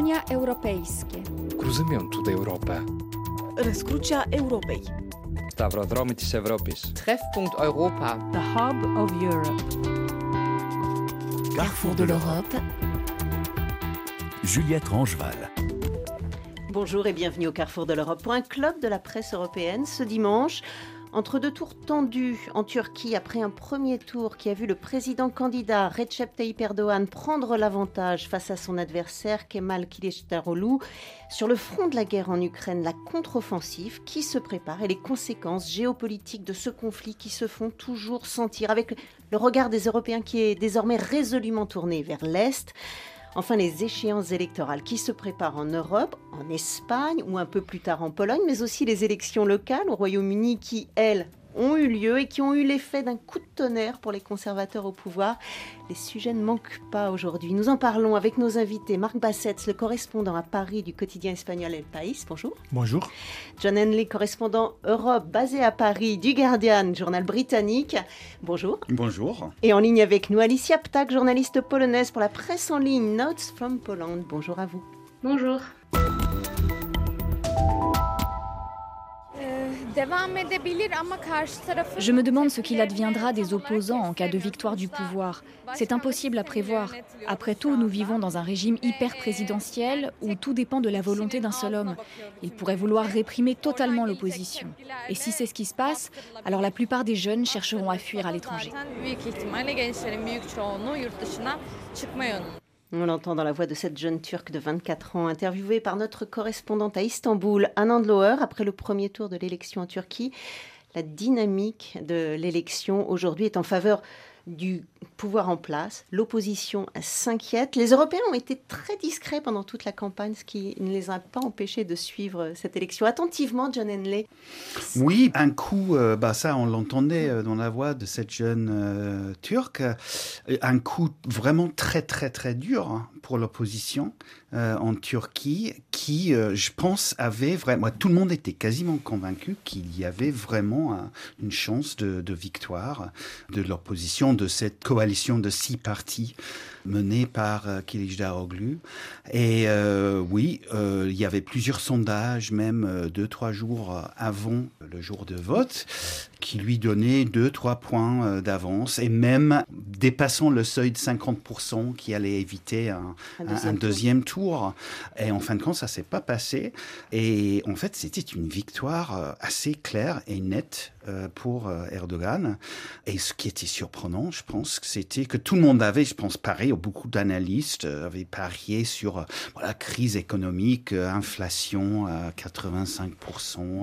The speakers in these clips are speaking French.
Wyzwania europejskie. Cruzymy ją tutaj Europę. Rozkrucia Europej. Stavrodromitis Europis. Treffpunkt Europa. The Hub of Europe. Carrefour de l'Europe. Juliette Rangeval. Bonjour et bienvenue au Carrefour de l'Europe pour un club de la presse européenne ce dimanche. Entre deux tours tendus en Turquie, après un premier tour qui a vu le président candidat Recep Tayyip Erdogan prendre l'avantage face à son adversaire Kemal Kılıçdaroğlu, sur le front de la guerre en Ukraine, la contre-offensive qui se prépare et les conséquences géopolitiques de ce conflit qui se font toujours sentir avec le regard des Européens qui est désormais résolument tourné vers l'Est. Enfin, les échéances électorales qui se préparent en Europe, en Espagne ou un peu plus tard en Pologne, mais aussi les élections locales au Royaume-Uni qui, elles, ont eu lieu et qui ont eu l'effet d'un coup de tonnerre pour les conservateurs au pouvoir. Les sujets ne manquent pas aujourd'hui. Nous en parlons avec nos invités. Marc Bassett, le correspondant à Paris du quotidien espagnol El País. Bonjour. Bonjour. John Henley, correspondant Europe basé à Paris du Guardian, journal britannique. Bonjour. Bonjour. Et en ligne avec nous, Alicia Ptak, journaliste polonaise pour la presse en ligne Notes from Poland. Bonjour à vous. Bonjour. Je me demande ce qu'il adviendra des opposants en cas de victoire du pouvoir. C'est impossible à prévoir. Après tout, nous vivons dans un régime hyper présidentiel où tout dépend de la volonté d'un seul homme. Il pourrait vouloir réprimer totalement l'opposition. Et si c'est ce qui se passe, alors la plupart des jeunes chercheront à fuir à l'étranger. On l'entend dans la voix de cette jeune Turque de 24 ans, interviewée par notre correspondante à Istanbul, Anand Loher, après le premier tour de l'élection en Turquie. La dynamique de l'élection aujourd'hui est en faveur du pouvoir en place. L'opposition s'inquiète. Les Européens ont été très discrets pendant toute la campagne, ce qui ne les a pas empêchés de suivre cette élection attentivement, John Henley. Oui, un coup, euh, bah ça on l'entendait euh, dans la voix de cette jeune euh, Turque, un coup vraiment très très très dur hein, pour l'opposition euh, en Turquie, qui, euh, je pense, avait vraiment, tout le monde était quasiment convaincu qu'il y avait vraiment un, une chance de, de victoire de l'opposition de cette coalition de six partis menée par euh, Kılıçdaroğlu. Et euh, oui, euh, il y avait plusieurs sondages, même deux, trois jours avant le jour de vote, qui lui donnaient deux, trois points d'avance, et même dépassant le seuil de 50% qui allait éviter un, deuxième un tour. deuxième tour. Et en fin de compte, ça s'est pas passé. Et en fait, c'était une victoire assez claire et nette pour Erdogan. Et ce qui était surprenant, je pense, c'était que tout le monde avait, je pense, parié, ou beaucoup d'analystes euh, avaient parié sur euh, voilà, crise économique, euh, inflation à 85%,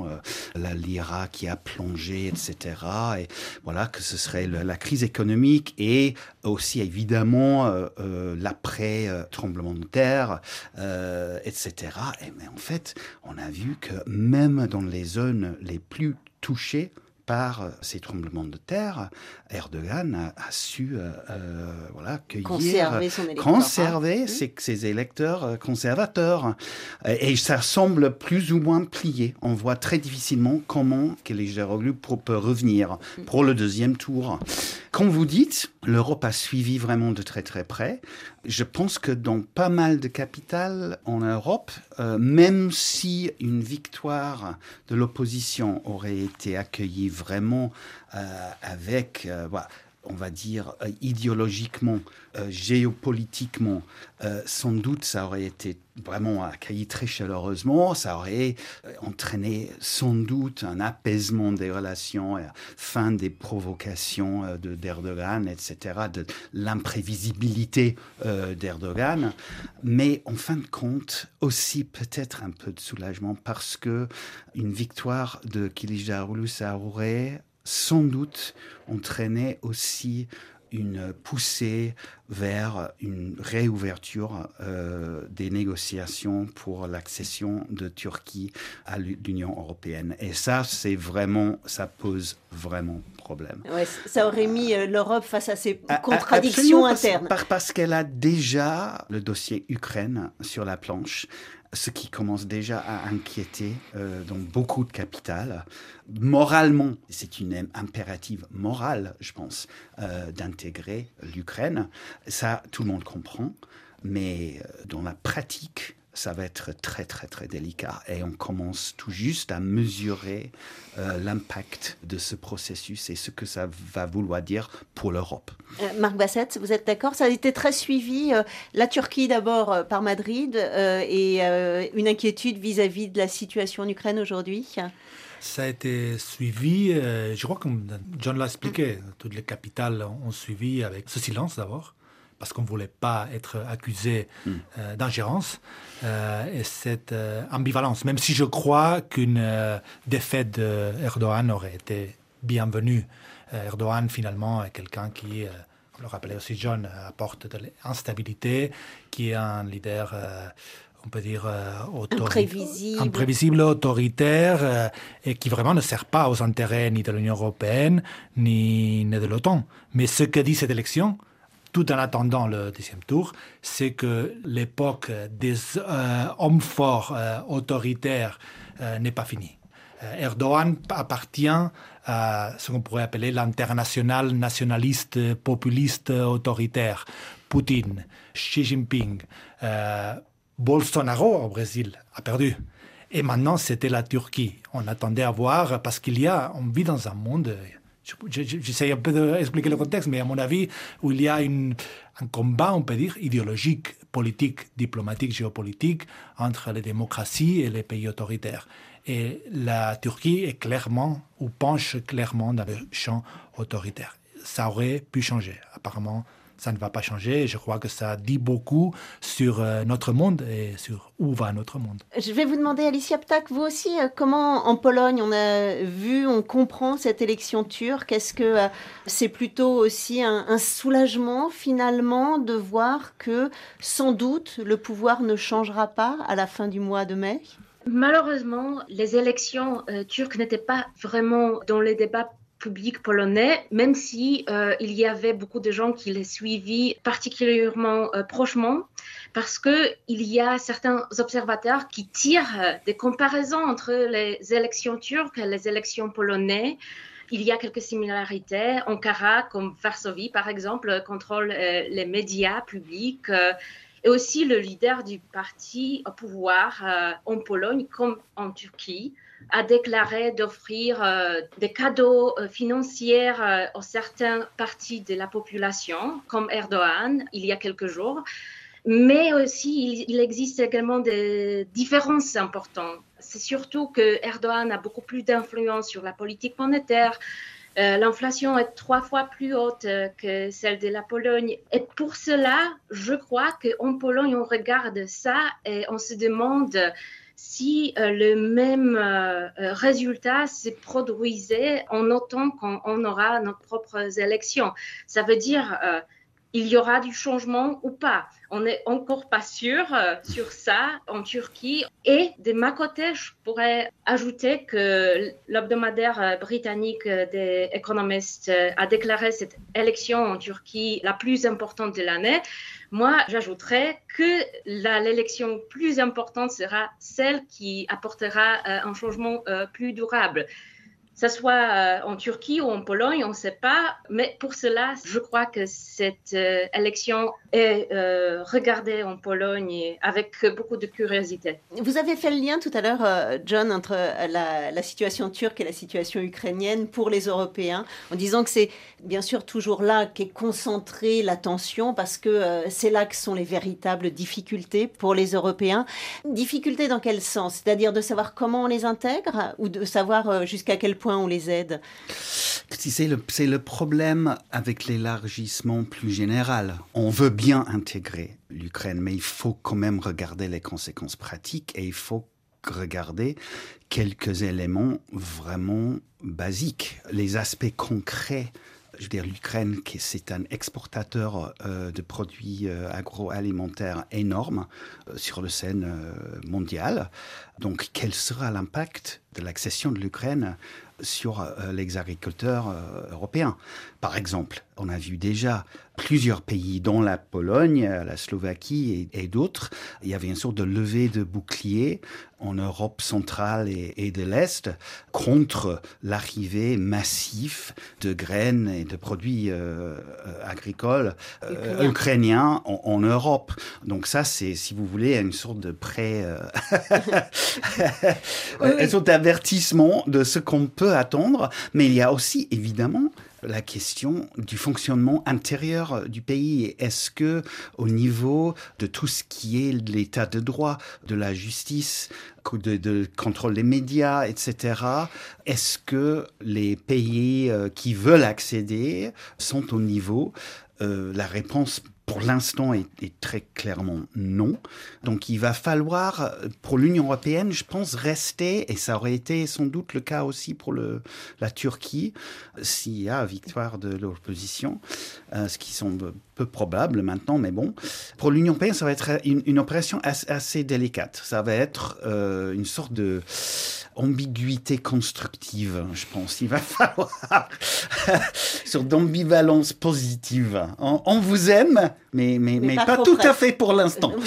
euh, la lira qui a plongé, etc. Et voilà, que ce serait la crise économique et aussi évidemment euh, euh, l'après euh, tremblement de terre, euh, etc. Et mais en fait, on a vu que même dans les zones les plus touchées par euh, ces tremblements de terre, Erdogan a, a su euh, euh, voilà, cueillir, Conserver son électorat. conserver Mmh. ses, ses électeurs euh, conservateurs. Et, ça semble plus ou moins plié. On voit très difficilement comment Kılıçdaroğlu pour- peut revenir pour le deuxième tour. Comme vous dites, l'Europe a suivi vraiment de très très près. Je pense que dans pas mal de capitales en Europe, euh, même si une victoire de l'opposition aurait été accueillie vraiment euh, avec, euh, voilà, on va dire, euh, idéologiquement, euh, géopolitiquement, euh, sans doute ça aurait été vraiment accueilli très chaleureusement, ça aurait entraîné sans doute un apaisement des relations, fin des provocations de- d'Erdogan, etc., de l'imprévisibilité d'Erdogan, mais en fin de compte aussi peut-être un peu de soulagement parce que une victoire de Kılıçdaroğlu, ça aurait sans doute entraîné aussi une poussée vers une réouverture euh, des négociations pour l'accession de Turquie à l'Union européenne. Et ça, c'est vraiment, ça pose vraiment problème. Ouais, ça aurait mis euh, l'Europe face à ses contradictions parce- internes. par- parce qu'elle a déjà le dossier Ukraine sur la planche, ce qui commence déjà à inquiéter euh, dans beaucoup de capitales. Moralement, c'est une im- impérative morale, je pense, euh, d'intégrer l'Ukraine. Ça, tout le monde comprend. Mais euh, dans la pratique, ça va être très très très délicat et on commence tout juste à mesurer euh, l'impact de ce processus et ce que ça va vouloir dire pour l'Europe. Euh, Marc Bassett, vous êtes d'accord? Ça a été très suivi. Euh, la Turquie d'abord par Madrid et une inquiétude vis-à-vis de la situation en Ukraine aujourd'hui? Ça a été suivi, je crois que John l'a expliqué, toutes les capitales ont suivi avec ce silence d'abord parce qu'on ne voulait pas être accusé hmm. euh, d'ingérence, euh, et cette euh, ambivalence, même si je crois qu'une défaite d'Erdogan aurait été bienvenue. Erdogan, finalement, est quelqu'un qui, on le rappelait aussi John, apporte de l'instabilité, qui est un leader on peut dire imprévisible. imprévisible, autoritaire, et qui vraiment ne sert pas aux intérêts ni de l'Union européenne ni, ni de l'OTAN. Mais ce que dit cette élection, tout en attendant le deuxième tour, c'est que l'époque des euh, hommes forts euh, autoritaires euh, n'est pas finie. Erdogan appartient à ce qu'on pourrait appeler l'international nationaliste populiste autoritaire. Poutine, Xi Jinping, Bolsonaro au Brésil a perdu. Et maintenant, c'était la Turquie. On attendait à voir, parce qu'il y a, on vit dans un monde J'essaie un peu d'expliquer le contexte, mais à mon avis, où il y a un combat, on peut dire, idéologique, politique, diplomatique, géopolitique entre les démocraties et les pays autoritaires. Et la Turquie est clairement, ou penche clairement dans le champ autoritaire. Ça aurait pu changer. Apparemment, ça ne va pas changer. Je crois que ça dit beaucoup sur euh, notre monde et sur où va notre monde. Je vais vous demander, Alicia Ptak, vous aussi, euh, comment en Pologne on a vu, on comprend cette élection turque? Est-ce que euh, c'est plutôt aussi un, soulagement finalement de voir que sans doute le pouvoir ne changera pas à la fin du mois de mai? Malheureusement, les élections turques n'étaient pas vraiment dans les débats public polonais, même si euh, il y avait beaucoup de gens qui les suivaient particulièrement euh, prochement, parce que il y a certains observateurs qui tirent euh, des comparaisons entre les élections turques et les élections polonaises. Il y a quelques similarités. Ankara, comme Varsovie par exemple, contrôle les médias publics. et aussi le leader du parti au pouvoir en Pologne comme en Turquie a déclaré d'offrir euh, des cadeaux euh, financiers euh, à certaines parties de la population, comme Erdogan, il y a quelques jours. Mais aussi, il, existe également des différences importantes. C'est surtout que Erdogan a beaucoup plus d'influence sur la politique monétaire. L'inflation est trois fois plus haute que celle de la Pologne. Et pour cela, je crois qu'en Pologne, on regarde ça et on se demande si euh, le même euh, euh, résultat se produisait en autant qu'on aura nos propres élections. Ça veut dire il y aura du changement ou pas. On n'est encore pas sûr sur ça en Turquie. Et de ma côté, je pourrais ajouter que l'hebdomadaire britannique des économistes a déclaré cette élection en Turquie la plus importante de l'année. Moi, j'ajouterais que l'élection plus importante sera celle qui apportera euh, un changement euh, plus durable ce soit euh, en Turquie ou en Pologne, on ne sait pas. Mais pour cela, je crois que cette euh, élection est euh, regardée en Pologne avec beaucoup de curiosité. Vous avez fait le lien tout à l'heure, John, entre la, situation turque et la situation ukrainienne pour les Européens, en disant que c'est bien sûr toujours là qu'est concentrée l'attention parce que c'est là que sont les véritables difficultés pour les Européens. Difficultés dans quel sens? C'est-à-dire de savoir comment on les intègre ou de savoir jusqu'à quel point on les aide C'est le, problème avec l'élargissement plus général. On veut bien intégrer l'Ukraine, mais il faut quand même regarder les conséquences pratiques et il faut regarder quelques éléments vraiment basiques, les aspects concrets je veux dire, l'Ukraine, c'est un exportateur euh, de produits euh, agroalimentaires énorme euh, sur la scène mondiale. Donc, quel sera l'impact de l'accession de l'Ukraine sur les agriculteurs européens. Par exemple, on a vu déjà plusieurs pays, dont la Pologne, la Slovaquie et, d'autres. Il y avait une sorte de levée de bouclier en Europe centrale et, de l'Est contre l'arrivée massive de graines et de produits euh, agricoles euh, ukrainiens en, Europe. Donc ça, c'est, si vous voulez, une sorte de pré... Euh, une sorte d'avertissement de ce qu'on peut attendre. Mais il y a aussi, évidemment, la question du fonctionnement intérieur du pays. Est-ce que, au niveau de tout ce qui est l'état de droit, de la justice, de, contrôle des médias, etc., est-ce que les pays euh, qui veulent accéder sont au niveau euh, La réponse pour l'instant est, très clairement non. Donc il va falloir, pour l'Union européenne, je pense, rester, et ça aurait été sans doute le cas aussi pour le, la Turquie, s'il y a victoire de l'opposition, euh, ce qui semble peu probable maintenant, mais bon. Pour l'Union européenne, ça va être une, opération assez, délicate. Ça va être euh, une sorte de ambiguïté constructive, je pense. Il va falloir sur d'ambivalence positive. On, vous aime, mais, mais, mais, pas, tout à fait pour l'instant.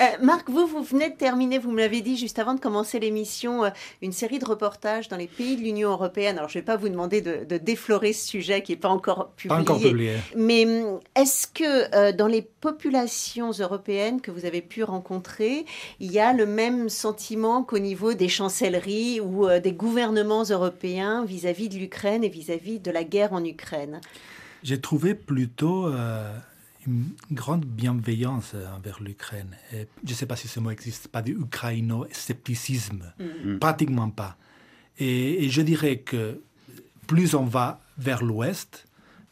Euh, Marc, vous, vous venez de terminer, vous me l'avez dit juste avant de commencer l'émission, euh, une série de reportages dans les pays de l'Union européenne. Alors, je ne vais pas vous demander de, déflorer ce sujet qui n'est pas encore publié. Pas encore publié. Mais hum, est-ce que euh, dans les populations européennes que vous avez pu rencontrer, il y a le même sentiment qu'au niveau des chancelleries ou des gouvernements européens vis-à-vis de l'Ukraine et vis-à-vis de la guerre en Ukraine? J'ai trouvé plutôt une grande bienveillance envers l'Ukraine. Je ne sais pas si ce mot existe, pas d'ukraino-scepticisme, mm. pratiquement pas. Et, je dirais que plus on va vers l'ouest,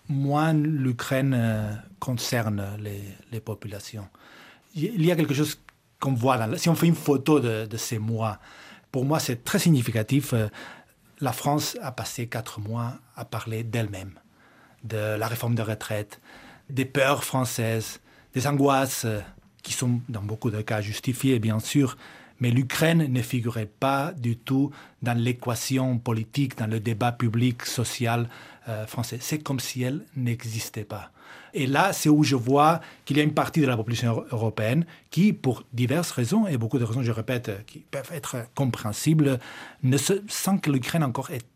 moins l'Ukraine euh, concerne les, populations. Il y a quelque chose qu'on voit, si on fait une photo de, de ces mois, pour moi c'est très significatif. Euh, la France a passé quatre mois à parler d'elle-même, de la réforme des retraites, des peurs françaises, des angoisses euh, qui sont dans beaucoup de cas justifiées, bien sûr, mais l'Ukraine ne figurait pas du tout dans l'équation politique, dans le débat public, social euh, français. C'est comme si elle n'existait pas. Et là, c'est où je vois qu'il y a une partie de la population européenne qui, pour diverses raisons, et beaucoup de raisons, je répète, qui peuvent être compréhensibles, ne se sent que l'Ukraine encore est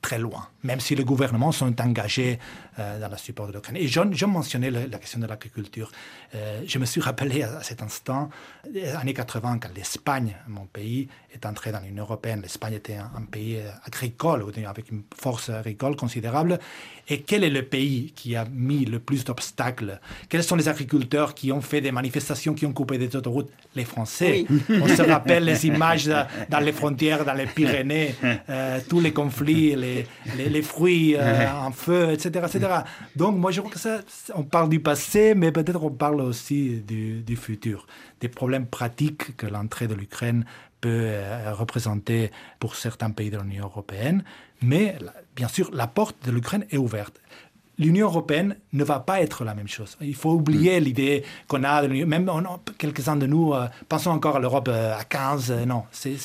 très loin, même si les gouvernements sont engagés euh, dans le support de l'Ukraine. Et je, je mentionnais la, question de l'agriculture. Euh, je me suis rappelé à, cet instant, les années 80, quand l'Espagne, mon pays, est entrée dans l'Union européenne. L'Espagne était un, pays euh, agricole, avec une force agricole considérable. Et quel est le pays qui a mis le plus d'obstacles? Quels sont les agriculteurs qui ont fait des manifestations, qui ont coupé des autoroutes? Les Français. On se rappelle les images dans les frontières, dans les Pyrénées, tous les conflits, les, les, fruits en feu, etc., etc. Donc, moi, je crois que ça, on parle du passé, mais peut-être on parle aussi du, futur, des problèmes pratiques que l'entrée de l'Ukraine peut euh, représenter pour certains pays de l'Union européenne. Mais, bien sûr, la porte de l'Ukraine est ouverte l'Union européenne ne va pas être la même chose. Il faut oublier mm. l'idée qu'on a, même quelques-uns de nous euh, pensons encore à l'Europe euh, à 15. non, c'est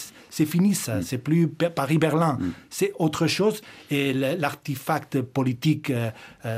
fini ça. Mm. C'est plus Paris-Berlin. Mm. C'est autre chose. Et l'artefact politique,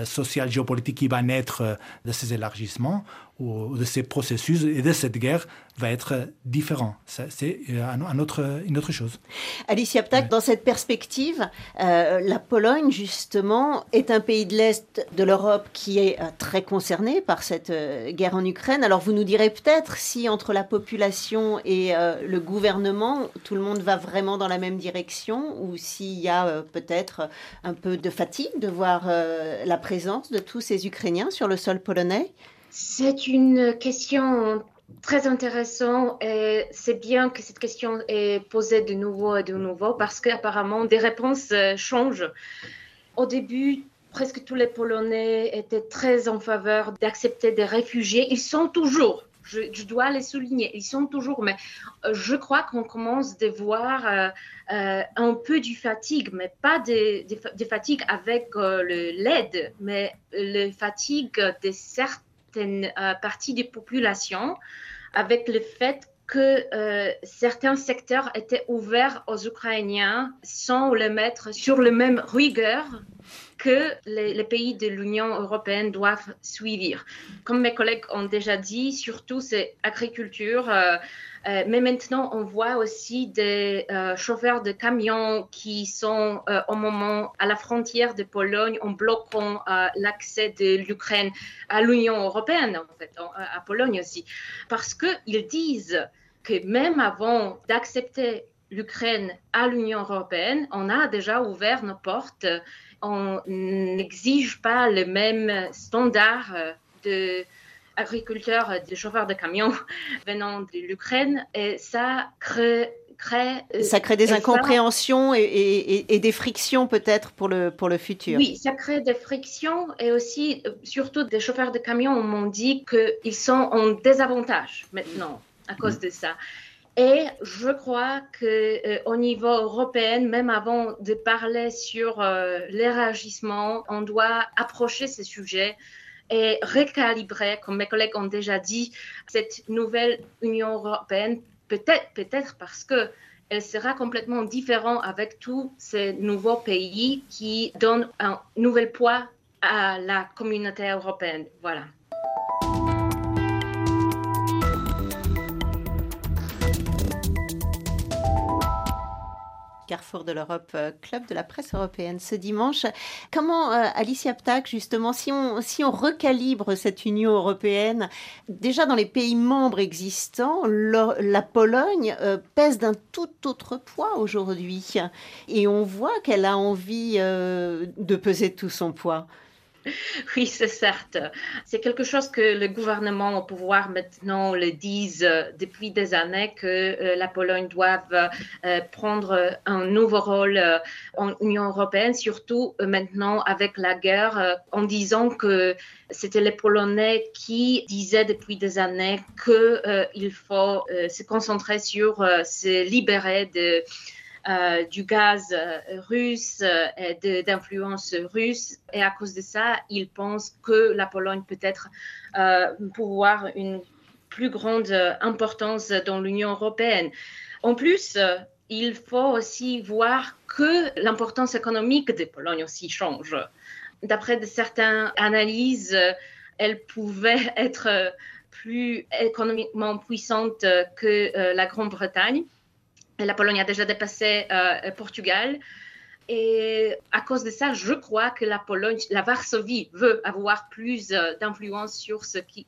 social, géopolitique qui va naître de ces élargissements ou de ces processus et de cette guerre va être différent. C'est euh, un autre, une autre chose. Alicia Ptak, dans cette perspective, euh, la Pologne, justement, est un pays de l'Est de l'Europe qui est euh, très concerné par cette guerre en Ukraine. Alors vous nous direz peut-être si entre la population et le gouvernement, tout le monde va vraiment dans la même direction ou s'il y a peut-être un peu de fatigue de voir la présence de tous ces Ukrainiens sur le sol polonais. C'est une question très intéressante et c'est bien que cette question est posée de nouveau et de nouveau parce qu'apparemment des réponses euh, changent. Au début, presque tous les Polonais étaient très en faveur d'accepter des réfugiés. Ils sont toujours, je, dois les souligner, ils sont toujours, mais euh, je crois qu'on commence à voir euh, un peu du fatigue, mais pas des, fatigues avec l'aide, mais le fatigue de certains euh, partie des populations avec le fait que euh, certains secteurs étaient ouverts aux Ukrainiens sans les mettre sur le même rigueur que les, pays de l'Union européenne doivent suivre. Comme mes collègues ont déjà dit, surtout c'est agriculture. Euh, euh, mais maintenant, on voit aussi des chauffeurs de camions qui sont au moment à la frontière de Pologne en bloquant l'accès de l'Ukraine à l'Union européenne, en fait, à Pologne aussi, parce qu'ils disent que même avant d'accepter l'Ukraine à l'Union européenne, on a déjà ouvert nos portes. On n'exige pas le même standard de agriculteurs, de chauffeurs de camions venant de l'Ukraine et ça crée euh, ça crée des incompréhensions et, des frictions peut-être pour le, pour le futur. Oui, ça crée des frictions et aussi, euh, surtout des chauffeurs de camions m'ont dit qu'ils sont en désavantage maintenant à cause de ça. Et je crois qu'au euh, niveau européen, même avant de parler sur euh, l'élargissement, on doit approcher ces sujets et recalibrer, comme mes collègues ont déjà dit, cette nouvelle Union européenne, peut-être peut-être parce que elle sera complètement différente avec tous ces nouveaux pays qui donnent un nouvel poids à la communauté européenne. Voilà. Carrefour de l'Europe, euh, Club de la presse européenne ce dimanche. Comment, euh, Alicia Ptak, justement, si on, si on recalibre cette Union européenne, déjà dans les pays membres existants, la Pologne euh, pèse d'un tout autre poids aujourd'hui. Et on voit qu'elle a envie de peser tout son poids. Oui, c'est certes. C'est quelque chose que le gouvernement au pouvoir maintenant le disent euh, depuis des années que euh, la Pologne doit euh, prendre un nouveau rôle en Union européenne, surtout maintenant avec la guerre, en disant que c'était les Polonais qui disaient depuis des années qu'il faut se concentrer sur se libérer de du gaz euh, russe euh, d'influence russe. Et à cause de ça, ils pensent que la Pologne peut être pouvoir une plus grande importance dans l'Union européenne. En plus, il faut aussi voir que l'importance économique de Pologne aussi change. D'après certaines analyses, elle pouvait être plus économiquement puissante que la Grande-Bretagne. La Pologne a déjà dépassé euh, Portugal. Et à cause de ça, je crois que la Pologne, la Varsovie veut avoir plus euh, d'influence sur ce qui,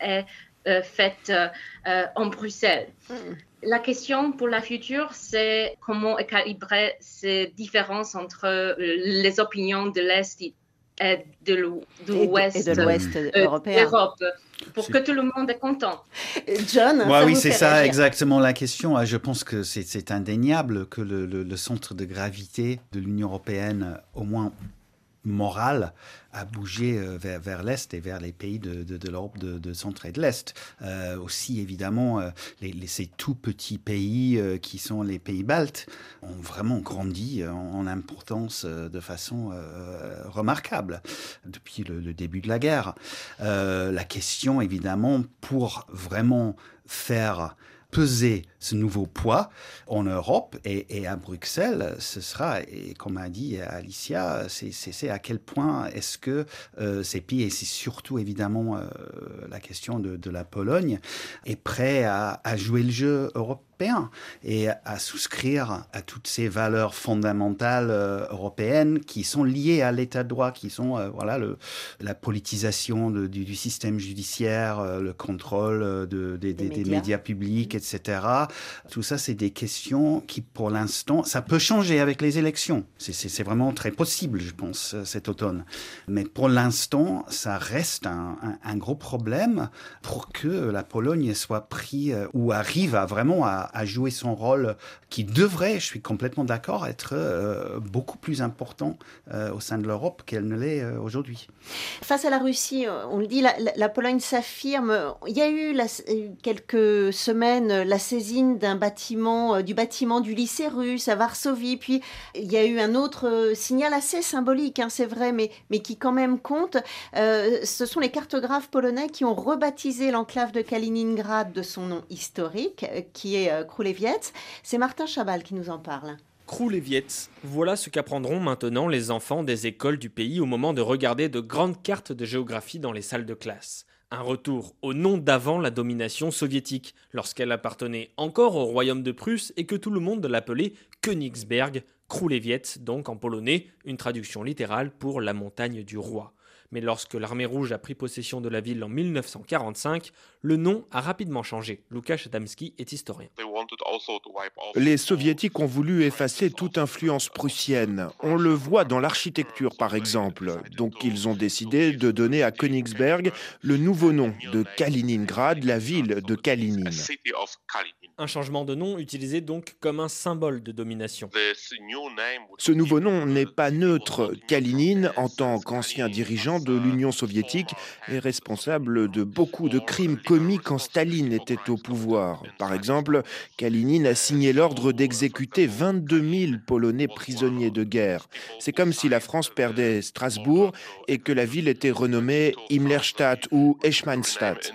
est euh, fait en Bruxelles. Hmm. La question pour la future, c'est comment calibrer ces différences entre les opinions de l'Est et de l'Ouest européen pour que tout le monde est content. John, oui, c'est ça exactement la question. Ah, je pense que c'est indéniable que le, centre de gravité de l'Union européenne, au moins morale à bouger euh, vers, l'Est et vers les pays de, l'Europe de, centre et de l'Est. Euh, aussi, évidemment, euh, les, ces tout petits pays qui sont les pays baltes ont vraiment grandi en, importance de façon remarquable depuis le, début de la guerre. la question, évidemment, pour vraiment faire peser ce nouveau poids en Europe et, à Bruxelles, ce sera, et comme a dit Alicia, c'est à quel point est-ce que euh, ces pays, et c'est surtout évidemment euh, la question de, la Pologne, est prêt à, à jouer le jeu européen et à souscrire à toutes ces valeurs fondamentales euh, européennes qui sont liées à l'état de droit, qui sont euh, voilà le, la politisation du, système judiciaire, euh, le contrôle de, des, médias. publics, etc. Tout ça, c'est des questions qui, pour l'instant, ça peut changer avec les élections. C'est vraiment très possible, je pense, cet automne. Mais pour l'instant, ça reste un, un, gros problème pour que la Pologne soit pris ou arrive à vraiment à a, joué son rôle qui devrait, je suis complètement d'accord, être beaucoup plus important au sein de l'Europe qu'elle ne l'est aujourd'hui. Face à la Russie, on le dit, la, Pologne s'affirme. Il y a eu quelques semaines la saisine d'un bâtiment, du bâtiment du lycée russe à Varsovie, puis il y a eu un autre signal assez symbolique, hein, c'est vrai, mais, qui quand même compte. ce sont les cartographes polonais qui ont rebaptisé l'enclave de Kaliningrad de son nom historique, euh, qui est euh. C'est Martin Chabal qui nous en parle. Voilà ce qu'apprendront maintenant les enfants des écoles du pays au moment de regarder de grandes cartes de géographie dans les salles de classe. Un retour au nom d'avant la domination soviétique, lorsqu'elle appartenait encore au royaume de Prusse et que tout le monde l'appelait Königsberg, Krulevietz donc en polonais, une traduction littérale pour la montagne du roi mais lorsque l'armée rouge a pris possession de la ville en 1945, le nom a rapidement changé. Lukasz Adamski est historien. Les soviétiques ont voulu effacer toute influence prussienne. On le voit dans l'architecture par exemple. Donc ils ont décidé de donner à Königsberg le nouveau nom de Kaliningrad, la ville de Kalinin. Un changement de nom utilisé donc comme un symbole de domination. Ce nouveau nom n'est pas neutre. Kalinin, en tant qu'ancien dirigeant de l'Union soviétique, est responsable de beaucoup de crimes commis quand Staline était au pouvoir. Par exemple, Kalinin a signé l'ordre d'exécuter 22 000 Polonais prisonniers de guerre. C'est comme si la France perdait Strasbourg et que la ville était renommée Himmlerstadt ou Eichmannstadt.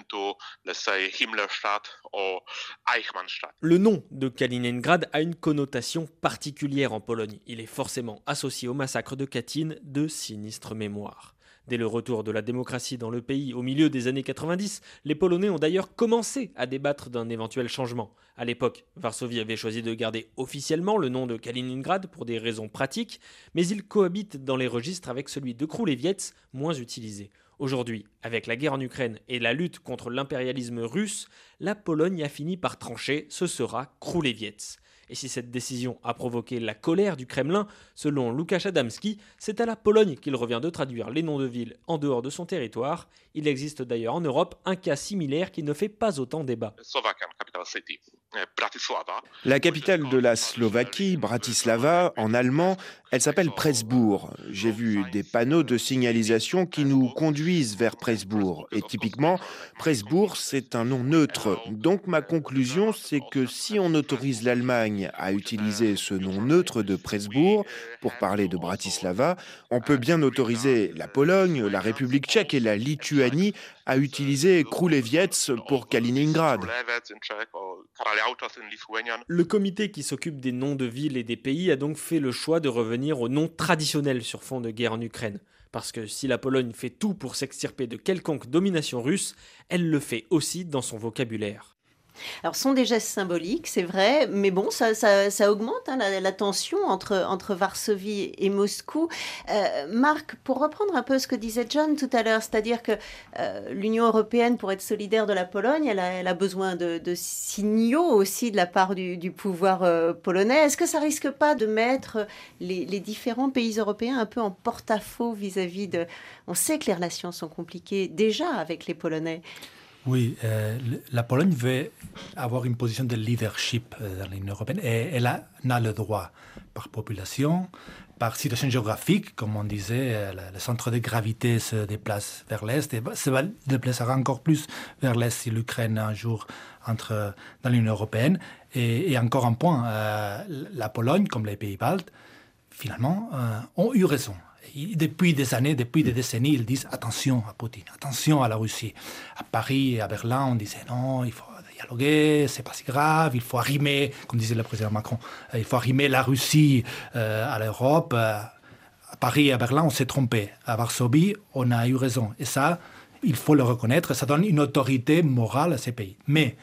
Le nom de Kaliningrad a une connotation particulière en Pologne. Il est forcément associé au massacre de Katyn de sinistre mémoire. Dès le retour de la démocratie dans le pays au milieu des années 90, les Polonais ont d'ailleurs commencé à débattre d'un éventuel changement. À l'époque, Varsovie avait choisi de garder officiellement le nom de Kaliningrad pour des raisons pratiques, mais il cohabite dans les registres avec celui de Krulevietz, moins utilisé. Aujourd'hui, avec la guerre en Ukraine et la lutte contre l'impérialisme russe, la Pologne a fini par trancher, ce sera Krulevietz. Et si cette décision a provoqué la colère du Kremlin, selon Łukasz Adamski, c'est à la Pologne qu'il revient de traduire les noms de villes en dehors de son territoire. Il existe d'ailleurs en Europe un cas similaire qui ne fait pas autant débat. La capitale de la Slovaquie, Bratislava, en allemand, elle s'appelle Presbourg. J'ai vu des panneaux de signalisation qui nous conduisent vers Presbourg. Et typiquement, Presbourg, c'est un nom neutre. Donc ma conclusion, c'est que si on autorise l'Allemagne à utiliser ce nom neutre de Presbourg pour parler de Bratislava, on peut bien autoriser la Pologne, la République tchèque et la Lituanie à utiliser Krulevietz pour Kaliningrad. Le comité qui s'occupe des noms de villes et des pays a donc fait le choix de revenir aux noms traditionnels sur fond de guerre en Ukraine. Parce que si la Pologne fait tout pour s'extirper de quelconque domination russe, elle le fait aussi dans son vocabulaire. Alors, ce sont des gestes symboliques, c'est vrai, mais bon, ça, ça, augmente hein, la, tension entre, entre Varsovie et Moscou. Euh, Marc, pour reprendre un peu ce que disait John tout à l'heure, c'est-à-dire que euh, l'Union européenne, pour être solidaire de la Pologne, elle a, besoin de, signaux aussi de la part du, pouvoir euh, polonais. Est-ce que ça risque pas de mettre les différents pays européens un peu en porte-à-faux vis-à-vis de... On sait que les relations sont compliquées déjà avec les Polonais. Oui, euh, la Pologne veut avoir une position de leadership euh, dans l'Union européenne et elle a, le droit par population, par situation géographique, comme on disait, euh, le, centre de gravité se déplace vers l'Est et se déplacera encore plus vers l'Est si l'Ukraine un jour entre dans l'Union européenne. Et, encore un point, la Pologne, comme les pays baltes, finalement, ont eu raison depuis des années, depuis des décennies, ils disent attention à Poutine, attention à la Russie. À Paris et à Berlin, on disait non, il faut dialoguer, c'est pas si grave, il faut arrimer, comme disait le président Macron, euh, il faut arrimer la Russie euh, à l'Europe. Euh, à Paris et à Berlin, on s'est trompé. À Varsovie, on a eu raison. Et ça, il faut le reconnaître, ça donne une autorité morale à ces pays. Mais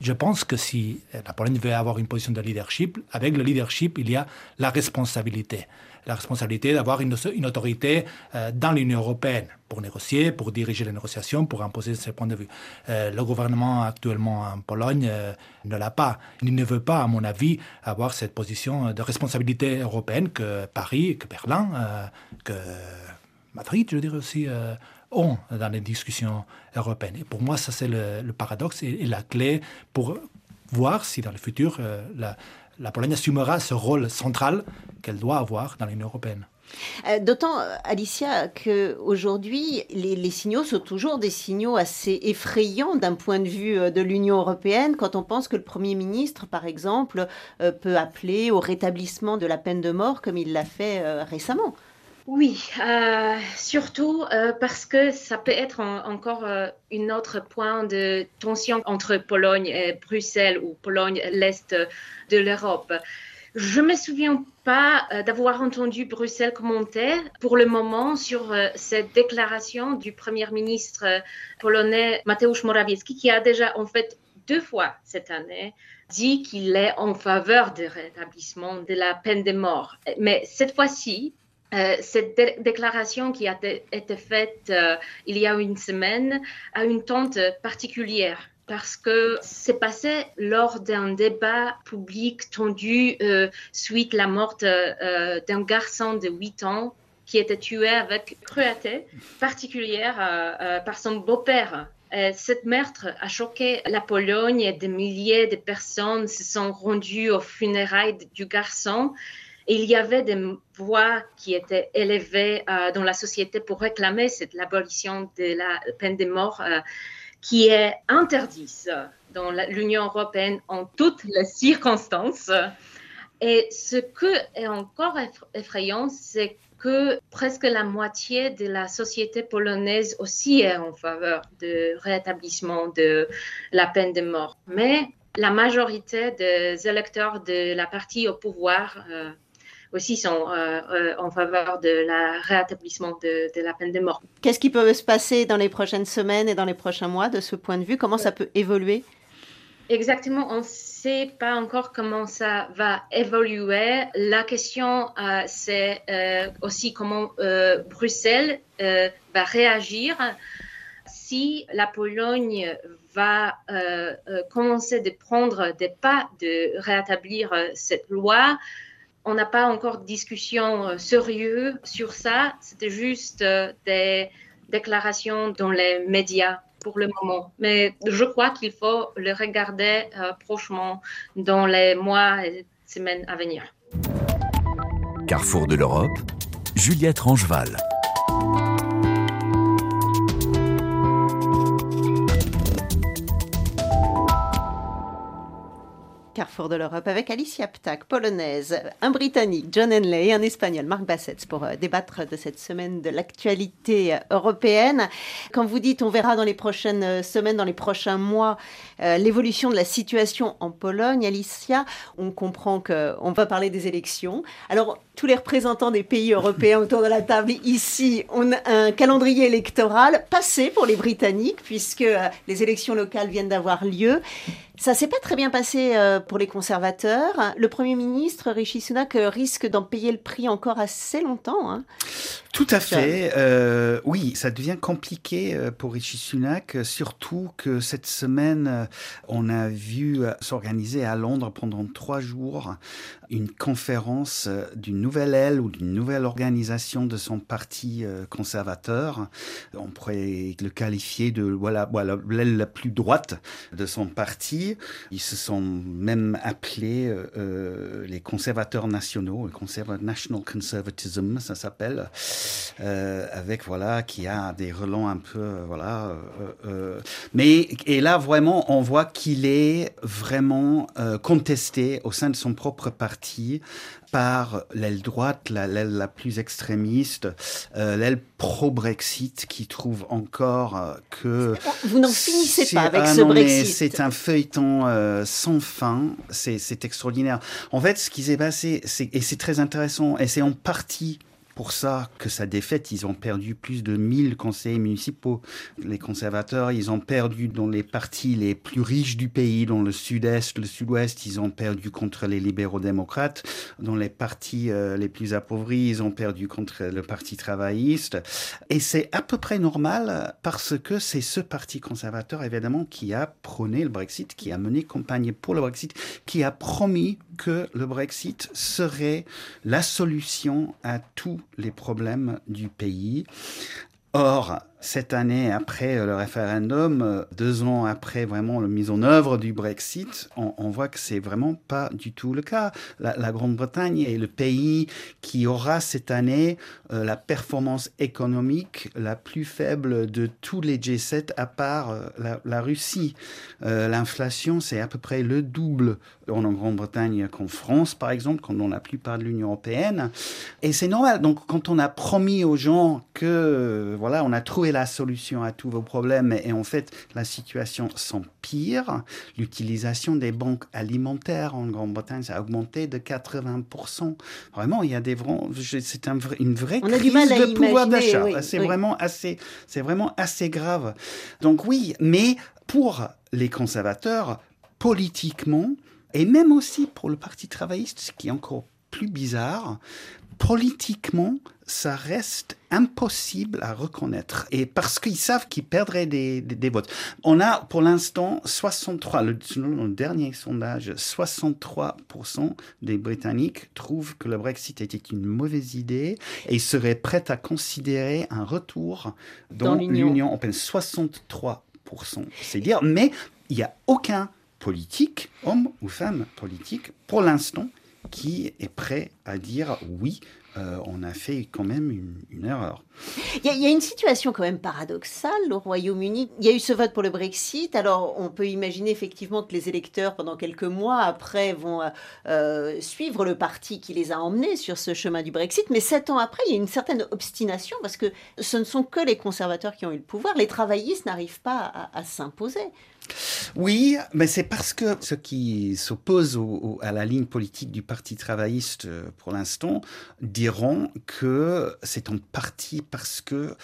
je pense que si la Pologne veut avoir une position de leadership, avec le leadership, il y a la responsabilité la responsabilité d'avoir une, autorité euh, dans l'Union européenne pour négocier, pour diriger les négociations, pour imposer ses points de vue. Euh, le gouvernement actuellement en Pologne euh, ne l'a pas. Il ne veut pas, à mon avis, avoir cette position de responsabilité européenne que Paris, que Berlin, que Madrid, je dirais aussi, ont dans les discussions européennes. Et pour moi, ça c'est le, paradoxe et, la clé pour voir si dans le futur, la, la Pologne assumera ce rôle central qu'elle doit avoir dans l'Union européenne. Euh, d'autant, Alicia, qu'aujourd'hui, les, signaux sont toujours des signaux assez effrayants d'un point de vue euh, de l'Union européenne, quand on pense que le Premier ministre, par exemple, euh, peut appeler au rétablissement de la peine de mort, comme il l'a fait récemment. Oui, surtout parce que ça peut être encore un autre point de tension entre Pologne et Bruxelles ou Pologne, l'Est de l'Europe. Je me souviens pas euh, d'avoir entendu Bruxelles commenter pour le moment sur euh, cette déclaration du Premier ministre euh, polonais Mateusz Morawiecki qui a déjà en fait deux fois cette année dit qu'il est en faveur du rétablissement de la peine de mort. Mais cette fois-ci, cette déclaration qui a été faite il y a une semaine a une tente particulière parce que c'est passé lors d'un débat public tendu euh, suite à la mort euh, d'un garçon de 8 ans qui était tué avec cruauté particulière euh, par son beau-père. Cette meurtre a choqué la Pologne et des milliers de personnes se sont rendues aux funérailles du garçon. Il y avait des voix qui étaient élevées dans la société pour réclamer cette l'abolition de la peine de mort qui est interdite dans l'Union européenne en toutes les circonstances. Et ce qui est encore effrayant, c'est que presque la moitié de la société polonaise aussi est en faveur du rétablissement de la peine de mort. Mais la majorité des électeurs de la partie au pouvoir euh, aussi sont euh, euh, en faveur de la rétablissement de, la peine de mort. Qu'est-ce qui peut se passer dans les prochaines semaines et dans les prochains mois de ce point de vue? Comment ça peut évoluer? Exactement, on ne sait pas encore comment ça va évoluer. La question, euh, c'est aussi comment Bruxelles va réagir si la Pologne va commencer de prendre des pas de rétablir cette loi on n'a pas encore de discussion euh, sérieuse sur ça. C'était juste euh, des déclarations dans les médias pour le moment. Mais je crois qu'il faut le regarder euh, prochainement dans les mois et semaines à venir. Carrefour de l'Europe, Juliette Rangeval. Carrefour de l'Europe avec Alicia Ptak, polonaise, un Britannique, John Henley, et un Espagnol, Marc Bassett, pour euh, débattre de cette semaine de l'actualité euh, européenne. Quand vous dites on verra dans les prochaines euh, semaines, dans les prochains mois, l'évolution de la situation en Pologne, Alicia, on comprend qu'on va parler des élections. Alors, tous les représentants des pays européens autour de la table ici ont un calendrier électoral passé pour les Britanniques, puisque les élections locales viennent d'avoir lieu. Ça s'est pas très bien passé euh, pour les conservateurs. Le Premier ministre, Rishi Sunak, risque d'en payer le prix encore assez longtemps. Hein. Tout à fait. Euh, oui, ça devient compliqué euh, pour Rishi Sunak, surtout que cette semaine, on a vu s'organiser à Londres pendant trois jours une conférence d'une nouvelle aile ou d'une nouvelle organisation de son parti conservateur. On pourrait le qualifier de voilà, voilà l'aile la plus droite de son parti ils se sont même appelés euh, euh, les conservateurs nationaux, le National Conservatism, ça s'appelle, euh, avec voilà qui a des relents un peu voilà. mais et là vraiment on voit qu'il est vraiment contesté au sein de son propre parti par l'aile droite, l'aile la, plus extrémiste, euh, l'aile pro-Brexit qui trouve encore euh, que... Vous n'en finissez pas avec ah ce Brexit. C'est un feuilleton euh, sans fin, c'est extraordinaire. En fait, ce qui s'est passé, et c'est très intéressant, et c'est en partie pour ça que sa défaite, ils ont perdu plus de 1000 conseillers municipaux. Les conservateurs, ils ont perdu dans les partis les plus riches du pays, dans le sud-est, le sud-ouest, ils ont perdu contre les libéraux-démocrates. Dans les partis euh, les plus appauvris, ils ont perdu contre le parti travailliste. Et c'est à peu près normal parce que c'est ce parti conservateur, évidemment, qui a prôné le Brexit, qui a mené campagne pour le Brexit, qui a promis que le Brexit serait la solution à tous les problèmes du pays. Or, cette année, après le référendum, euh, deux ans après vraiment la mise en œuvre du Brexit, on, voit que c'est vraiment pas du tout le cas. La, Grande-Bretagne est le pays qui aura cette année euh, la performance économique la plus faible de tous les G7 à part euh, la, Russie. L'inflation, c'est à peu près le double en Grande-Bretagne qu'en France, par exemple, comme dans la plupart de l'Union européenne. Et c'est normal. Donc, quand on a promis aux gens que, voilà, on a trouvé la solution à tous vos problèmes et en fait la situation s'empire. L'utilisation des banques alimentaires en Grande-Bretagne a augmenté de 80%. Vraiment, il y a des c'est un, une vraie crise de pouvoir d'achat. c'est vraiment assez, c'est vraiment assez grave. Donc oui, mais pour les conservateurs, politiquement, et même aussi pour le Parti travailliste, ce qui est encore plus bizarre, politiquement, ça reste impossible à reconnaître. Et parce qu'ils savent qu'ils perdraient des, votes. On a pour l'instant 63, le, selon le dernier sondage, 63% des Britanniques trouvent que le Brexit était une mauvaise idée et seraient prêts à considérer un retour dans, l'Union européenne. 63%, c'est dire, mais il n'y a aucun politique, homme ou femme politique, pour l'instant, qui est prêt à dire oui, euh, on a fait quand même une, erreur. Il y, a une situation quand même paradoxale au Royaume-Uni. Il y a eu ce vote pour le Brexit. Alors on peut imaginer effectivement que les électeurs, pendant quelques mois après, vont euh, suivre le parti qui les a emmenés sur ce chemin du Brexit. Mais sept ans après, il y a une certaine obstination parce que ce ne sont que les conservateurs qui ont eu le pouvoir. Les travaillistes n'arrivent pas à s'imposer. Oui, mais c'est parce que ceux qui s'opposent à la ligne politique du Parti travailliste euh, pour l'instant diront que c'est en partie parce que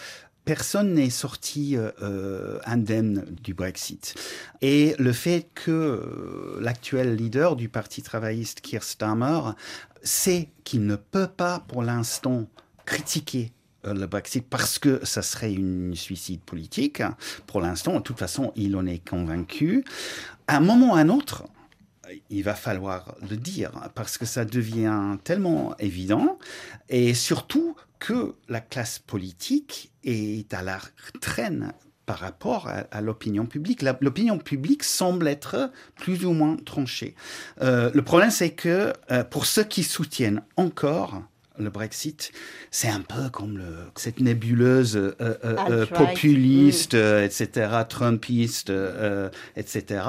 personne n'est sorti euh, euh, indemne du Brexit. Et le fait que l'actuel leader du Parti travailliste, Keir Starmer, sait qu'il ne peut pas pour l'instant critiquer le Brexit parce que ça serait une suicide politique. Pour l'instant, de toute façon, il en est convaincu. À un moment ou à un autre, il va falloir le dire parce que ça devient tellement évident et surtout que la classe politique est à la traîne par rapport à, l'opinion publique. L'opinion publique semble être plus ou moins tranchée. Euh, le problème, c'est que euh, pour ceux qui soutiennent encore le Brexit, c'est un peu comme le, cette nébuleuse euh, euh, euh, populiste, etc., trumpiste, etc.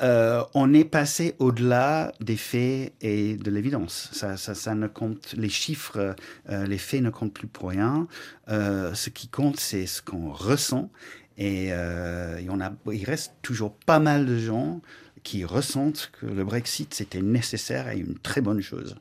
on est passé au-delà des faits et de l'évidence. Ça, ça, ne compte, les chiffres, les faits ne comptent plus pour rien. ce qui compte, c'est ce qu'on ressent. Et il, a, il reste toujours pas mal de gens qui ressentent que le Brexit, c'était nécessaire et une très bonne chose.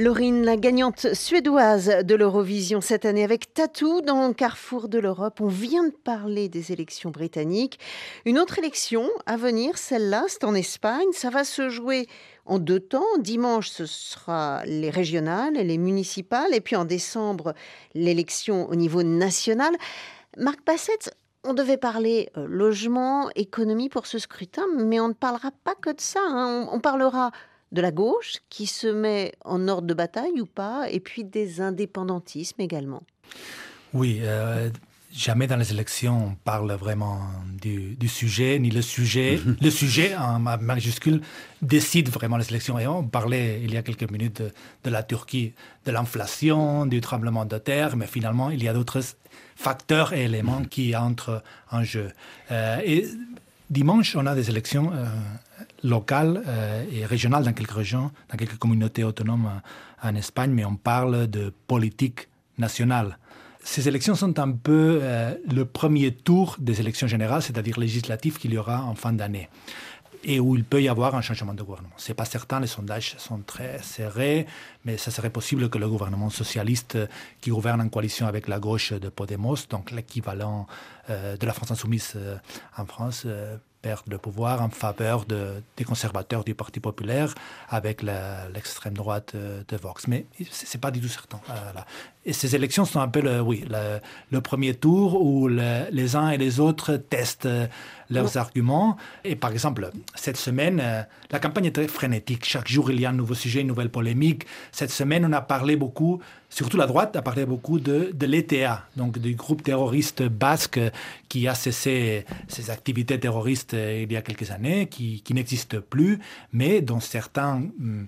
Laurine, la gagnante suédoise de l'Eurovision cette année avec Tatou dans Carrefour de l'Europe. On vient de parler des élections britanniques. Une autre élection à venir, celle-là, c'est en Espagne. Ça va se jouer en deux temps. Dimanche, ce sera les régionales et les municipales. Et puis en décembre, l'élection au niveau national. Marc Bassett, on devait parler euh, logement, économie pour ce scrutin, mais on ne parlera pas que de ça. Hein. on parlera de la gauche qui se met en ordre de bataille ou pas, et puis des indépendantismes également. Oui, euh, jamais dans les élections on parle vraiment du, sujet, ni le sujet. le sujet, en majuscule, décide vraiment les élections. Et on parlait il y a quelques minutes de, la Turquie, de l'inflation, du tremblement de terre, mais finalement, il y a d'autres facteurs et éléments qui entrent en jeu. Euh, et dimanche, on a des élections euh, locales euh, et régionales dans quelques régions, dans quelques communautés autonomes euh, en Espagne, mais on parle de politique nationale. Ces élections sont un peu euh, le premier tour des élections générales, c'est-à-dire législatives qu'il y aura en fin d'année et où il peut y avoir un changement de gouvernement. Ce n'est pas certain, les sondages sont très serrés, mais ça serait possible que le gouvernement socialiste qui gouverne en coalition avec la gauche de Podemos, donc l'équivalent de la France insoumise en France, perdre le pouvoir en faveur de, des conservateurs du Parti populaire avec l'extrême droite euh, de, Vox. Mais ce n'est pas du tout certain. Et ces élections sont un peu le, oui, le, premier tour où les uns et les autres testent euh, leurs arguments. Et par exemple, cette semaine, euh, la campagne est très frénétique. Chaque jour, il y a un nouveau sujet, une nouvelle polémique. Cette semaine, on a parlé beaucoup, surtout la droite a parlé beaucoup de, de l'ETA, donc du groupe terroriste basque qui a cessé ses activités terroristes euh, il y a quelques années, qui, n'existe plus, mais dont certains hum,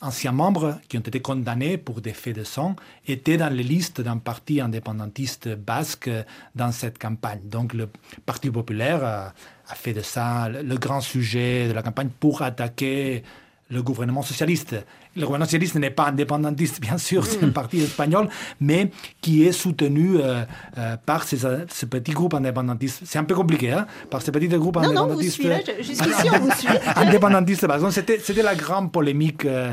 anciens membres qui ont été condamnés pour des faits de sang étaient dans les listes d'un parti indépendantiste basque dans cette campagne. Donc le Parti populaire a, fait de ça le grand sujet de la campagne pour attaquer le gouvernement socialiste. Le gouvernement socialiste n'est pas indépendantiste, bien sûr, c'est un mm. parti espagnol, mais qui est soutenu euh, euh, par ces, ce petit groupe indépendantiste. C'est un peu compliqué, hein, par ces petits groupes non, indépendantistes. Non, vous jusqu'ici on vous suit. indépendantistes, par exemple, c'était, c'était la grande polémique euh,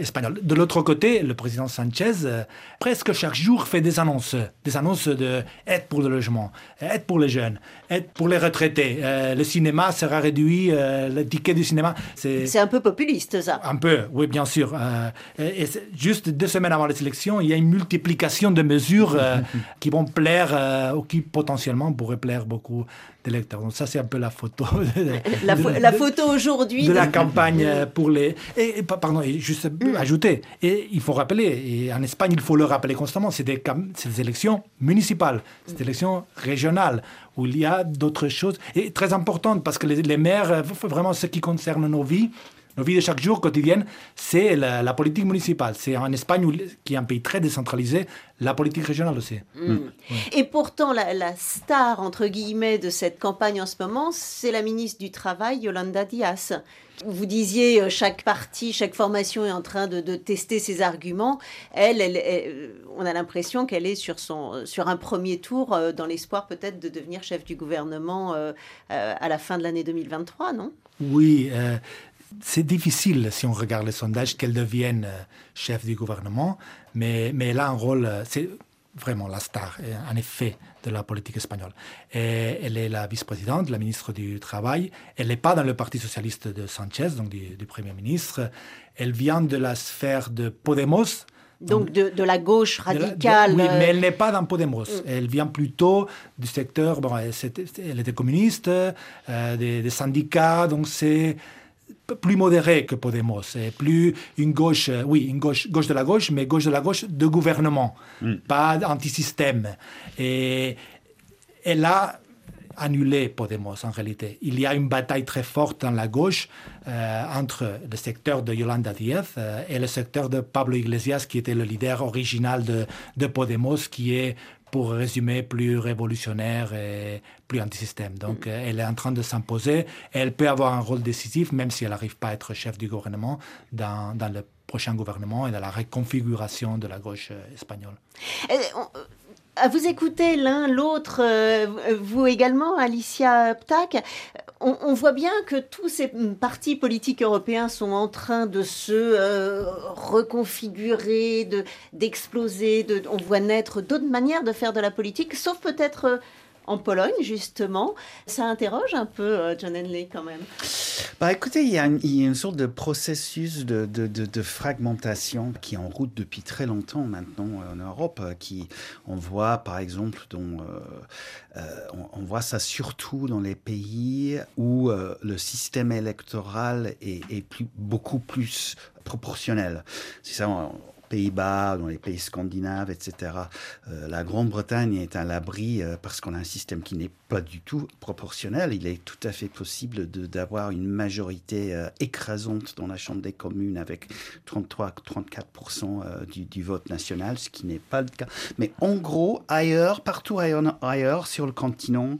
espagnole. De l'autre côté, le président Sanchez, presque chaque jour, fait des annonces, des annonces de aide pour le logement, aide pour les jeunes, pour les retraités. le cinéma sera réduit, le ticket du cinéma. C'est... c'est un peu populiste, ça. Un peu, oui, bien sûr. Euh, et, juste deux semaines avant les élections, il y a une multiplication de mesures euh, qui vont plaire euh, ou qui potentiellement pourraient plaire beaucoup d'électeurs. Donc ça, c'est un peu la photo. la, photo aujourd'hui. De, la campagne pour les... Et, pardon, juste mm. ajouter, et il faut rappeler, et en Espagne, il faut le rappeler constamment, c'est des, des élections municipales, c'est des élections régionales où il y a d'autres choses, et très importantes, parce que les, les maires, vraiment ce qui concerne nos vies, nos vies de chaque jour quotidienne, c'est la, politique municipale. C'est en Espagne, qui est un pays très décentralisé, la politique régionale aussi. Mm. Mm. Et pourtant, la, star, entre guillemets, de cette campagne en ce moment, c'est la ministre du Travail, Yolanda Diaz. Vous disiez, euh, chaque parti, chaque formation est en train de, tester ses arguments. Elle, elle, on a l'impression qu'elle est sur, son, sur un premier tour, euh, dans l'espoir peut-être de devenir chef du gouvernement euh, à la fin de l'année 2023, non? Oui, c'est difficile, si on regarde les sondages, qu'elle devienne euh, chef du gouvernement, mais, mais elle a un rôle, euh, c'est vraiment la star, en effet, de la politique espagnole. Et elle est la vice-présidente, la ministre du Travail. Elle n'est pas dans le Parti socialiste de Sanchez, donc du, Premier ministre. Elle vient de la sphère de Podemos, donc de, la gauche radicale. oui, mais elle n'est pas dans Podemos. Mm. Elle vient plutôt du secteur. Bon, elle, était, communiste, euh, des, des, syndicats, donc c'est plus modéré que Podemos, c'est plus une gauche, euh, oui, une gauche, gauche de la gauche, mais gauche de la gauche de gouvernement, mm. pas anti-système. Et elle a annuler Podemos en réalité. Il y a une bataille très forte dans la gauche euh, entre le secteur de Yolanda Díaz euh, et le secteur de Pablo Iglesias, qui était le leader original de, de Podemos, qui est pour résumer, plus révolutionnaire et plus anti-système. Donc, mm. elle est en train de s'imposer. Elle peut avoir un rôle décisif, même si elle n'arrive pas à être chef du gouvernement, dans, dans le prochain gouvernement et dans la reconfiguration de la gauche espagnole. À vous écouter l'un, l'autre, euh, vous également, Alicia Ptak, on, voit bien que tous ces partis politiques européens sont en train de se euh, reconfigurer, de, d'exploser. De, on voit naître d'autres manières de faire de la politique, sauf peut-être euh, en Pologne, justement. Ça interroge un peu euh, John Henley quand même. Bah, écoutez, il y, a une, sorte de processus de, de, fragmentation qui est en route depuis très longtemps maintenant euh, en Europe. Euh, qui, on voit par exemple, dont, on, voit ça surtout dans les pays où le système électoral est, est plus, beaucoup plus proportionnel. C'est ça, Pays-Bas, dans les pays scandinaves, etc. Euh, la Grande-Bretagne est à l'abri euh, parce qu'on a un système qui n'est pas du tout proportionnel. Il est tout à fait possible d'avoir une majorité euh, écrasante dans la Chambre des communes avec 33-34% du, du, vote national, ce qui n'est pas le cas. Mais en gros, ailleurs, partout ailleurs, sur le continent,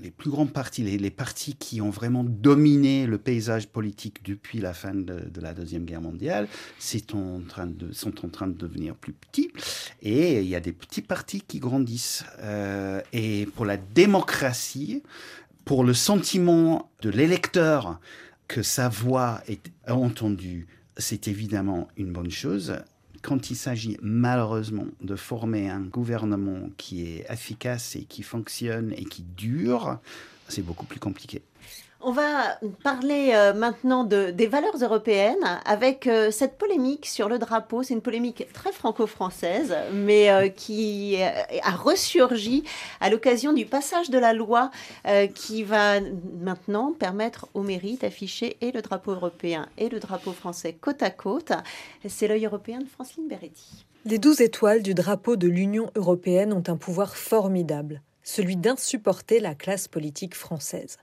les plus grands partis, les, partis qui ont vraiment dominé le paysage politique depuis la fin de, la Deuxième Guerre mondiale, sont en train de, sont en train de devenir plus petits. Et il y a des petits partis qui grandissent. Euh, et pour la démocratie, pour le sentiment de l'électeur que sa voix est entendue, c'est évidemment une bonne chose. Quand il s'agit malheureusement de former un gouvernement qui est efficace et qui fonctionne et qui dure, c'est beaucoup plus compliqué. On va parler euh, maintenant de, des valeurs européennes avec euh, cette polémique sur le drapeau. C'est une polémique très franco-française, mais euh, qui a ressurgi à l'occasion du passage de la loi qui va maintenant permettre aux mairies d'afficher et le drapeau européen et le drapeau français côte à côte. C'est l'œil européen de Francine Beretti. Les douze étoiles du drapeau de l'Union européenne ont un pouvoir formidable, celui d'insupporter la classe politique française.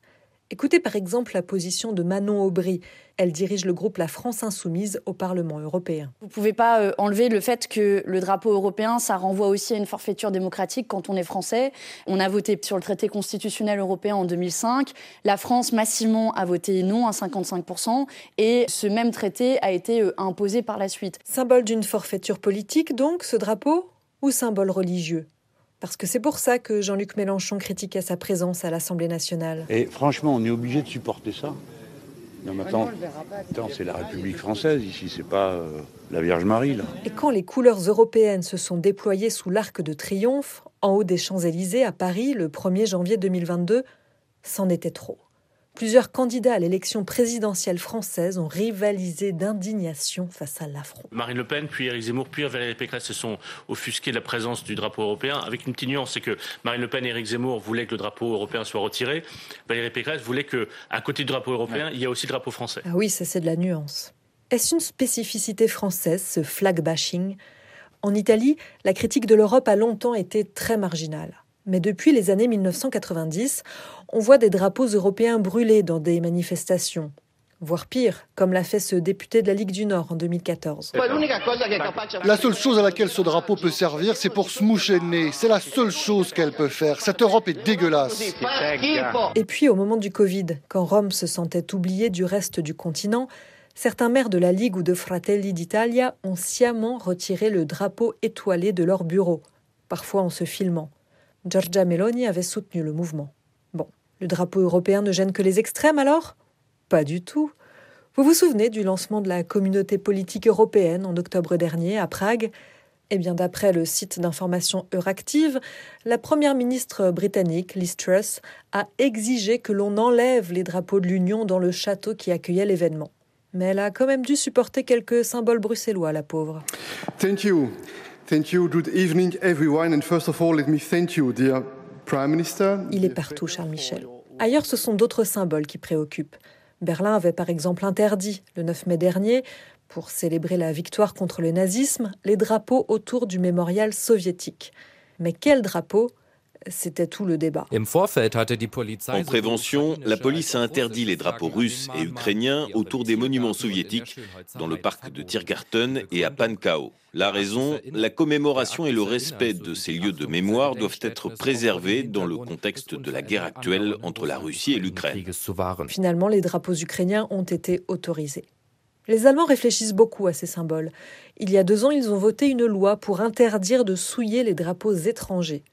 Écoutez par exemple la position de Manon Aubry. Elle dirige le groupe La France Insoumise au Parlement européen. Vous ne pouvez pas euh, enlever le fait que le drapeau européen, ça renvoie aussi à une forfaiture démocratique quand on est français. On a voté sur le traité constitutionnel européen en 2005. La France massivement a voté non à 55%. Et ce même traité a été euh, imposé par la suite. Symbole d'une forfaiture politique donc, ce drapeau Ou symbole religieux? Parce que c'est pour ça que Jean-Luc Mélenchon critiquait sa présence à l'Assemblée nationale. Et franchement, on est obligé de supporter ça. Non, mais attends, c'est la République française ici, c'est pas euh, la Vierge Marie là. Et quand les couleurs européennes se sont déployées sous l'arc de triomphe, en haut des Champs-Élysées à Paris le 1er janvier 2022, c'en était trop. Plusieurs candidats à l'élection présidentielle française ont rivalisé d'indignation face à l'affront. Marine Le Pen, puis Éric Zemmour, puis Valérie Pécresse se sont offusqués de la présence du drapeau européen, avec une petite nuance, c'est que Marine Le Pen et Éric Zemmour voulaient que le drapeau européen soit retiré. Valérie Pécresse voulait que, à côté du drapeau européen, il y a aussi le drapeau français. Ah oui, ça c'est de la nuance. Est-ce une spécificité française, ce flag bashing En Italie, la critique de l'Europe a longtemps été très marginale. Mais depuis les années 1990, on voit des drapeaux européens brûlés dans des manifestations. Voire pire, comme l'a fait ce député de la Ligue du Nord en 2014. La seule chose à laquelle ce drapeau peut servir, c'est pour se moucher le nez. C'est la seule chose qu'elle peut faire. Cette Europe est dégueulasse. Et puis, au moment du Covid, quand Rome se sentait oubliée du reste du continent, certains maires de la Ligue ou de Fratelli d'Italia ont sciemment retiré le drapeau étoilé de leur bureau, parfois en se filmant. Giorgia Meloni avait soutenu le mouvement. Bon, le drapeau européen ne gêne que les extrêmes alors? Pas du tout. Vous vous souvenez du lancement de la communauté politique européenne en octobre dernier à Prague? Eh bien, d'après le site d'information Euractiv, la première ministre britannique, Liz Truss, a exigé que l'on enlève les drapeaux de l'Union dans le château qui accueillait l'événement. Mais elle a quand même dû supporter quelques symboles bruxellois, la pauvre. Thank you. Good evening, everyone. And first of all, let me thank you, dear Prime Minister. Il est partout, Charles Michel. Ailleurs, ce sont d'autres symboles qui préoccupent. Berlin avait par exemple interdit, le 9 mai dernier, pour célébrer la victoire contre le nazisme, les drapeaux autour du mémorial soviétique. Mais quel drapeau? C'était tout le débat. En prévention, la police a interdit les drapeaux russes et ukrainiens autour des monuments soviétiques dans le parc de Tiergarten et à Pankao. La raison, la commémoration et le respect de ces lieux de mémoire doivent être préservés dans le contexte de la guerre actuelle entre la Russie et l'Ukraine. Finalement, les drapeaux ukrainiens ont été autorisés. Les Allemands réfléchissent beaucoup à ces symboles. Il y a deux ans, ils ont voté une loi pour interdire de souiller les drapeaux étrangers.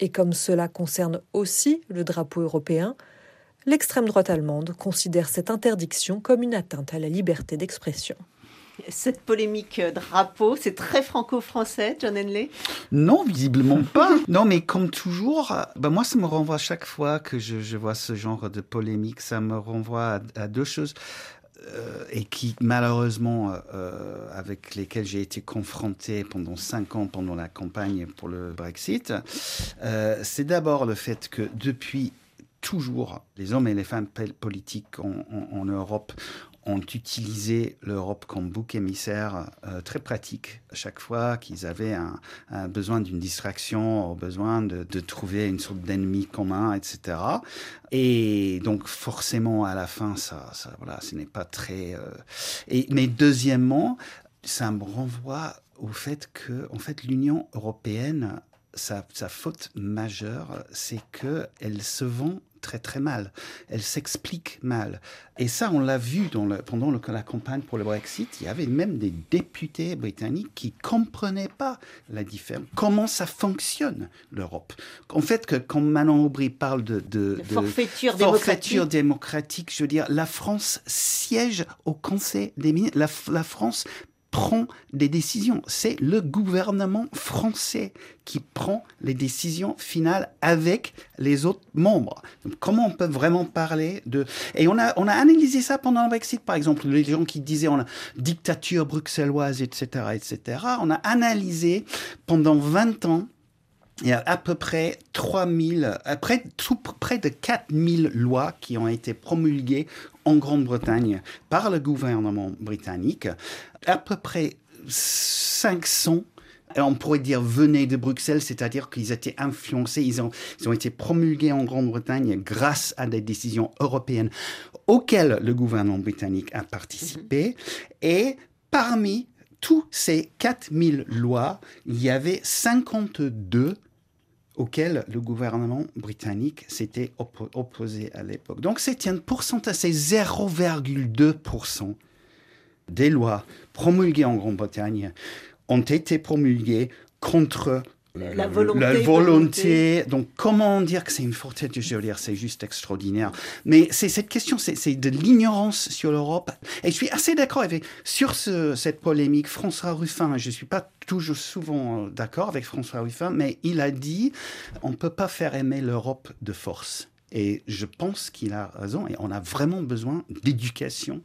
Et comme cela concerne aussi le drapeau européen, l'extrême droite allemande considère cette interdiction comme une atteinte à la liberté d'expression. Cette polémique drapeau, c'est très franco-français, John Henley? Non, visiblement pas. non, mais comme toujours, ben moi, ça me renvoie chaque fois que je, vois ce genre de polémique, ça me renvoie à deux choses. Euh, et qui malheureusement euh, avec lesquels j'ai été confronté pendant cinq ans pendant la campagne pour le Brexit, euh, c'est d'abord le fait que depuis toujours, les hommes et les femmes politiques en Europe ont utilisé l'Europe comme bouc émissaire euh, très pratique. À chaque fois qu'ils avaient un, besoin d'une distraction, besoin de, trouver une sorte d'ennemi commun, etc. Et donc forcément, à la fin, ça, voilà, ce n'est pas très... Euh, mais deuxièmement, ça me renvoie au fait que, en fait, l'Union européenne sa, sa, faute majeure, c'est qu'elle se vend très très mal. Elle s'explique mal. Et ça, on l'a vu dans le, pendant la campagne pour le Brexit. Il y avait même des députés britanniques qui comprenaient pas la différence. Comment ça fonctionne l'Europe En fait, que quand Manon Aubry parle de, de, forfaiture, démocratique. je veux dire, la France siège au Conseil des ministres. la France prend des décisions. C'est le gouvernement français qui prend les décisions finales avec les autres membres. comment on peut vraiment parler de... Et on a, on a analysé ça pendant le Brexit, par exemple. Les gens qui disaient on a dictature bruxelloise, etc., etc. On a analysé pendant 20 ans il y a à peu près 3000, près, tout, près de 4000 lois qui ont été promulguées en Grande-Bretagne par le gouvernement britannique. À peu près 500 on pourrait dire venaient de Bruxelles, c'est-à-dire qu'ils étaient influencés, ils ont, ils ont été promulgués en Grande-Bretagne grâce à des décisions européennes auxquelles le gouvernement britannique a participé. Et parmi tous ces 4000 lois, il y avait 52 auquel le gouvernement britannique s'était opposé à l'époque. Donc c'est un pourcentage, c'est 0,2% des lois promulguées en Grande-Bretagne ont été promulguées contre la volonté. Donc, comment dire que c'est une fortune Je veux dire, c'est juste extraordinaire. Mais c'est cette question, c'est de l'ignorance sur l'Europe. Et je suis assez d'accord avec sur cette polémique. François Ruffin, je ne suis pas toujours souvent euh, d'accord avec François Ruffin, mais il a dit on ne peut pas faire aimer l'Europe de force. Et je pense qu'il a raison. Et on a vraiment besoin d'éducation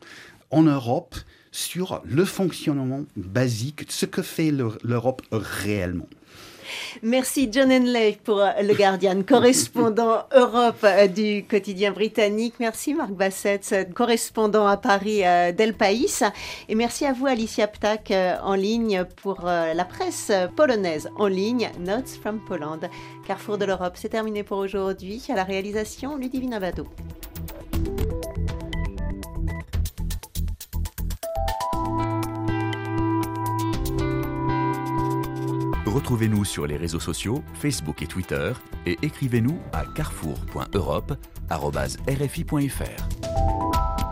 en Europe sur le fonctionnement basique, ce que fait l'Europe réellement. Merci John Henley pour euh, Le Guardian, correspondant Europe euh, du quotidien britannique. Merci Marc Bassett, correspondant à Paris euh, d'El País. Et merci à vous Alicia Ptak en ligne pour la presse polonaise en ligne, Notes from Poland. Carrefour de l'Europe, c'est terminé pour aujourd'hui. À la réalisation, Ludivine Abado. Retrouvez-nous sur les réseaux sociaux, Facebook et Twitter, et écrivez-nous à carrefour.europe.rfi.fr.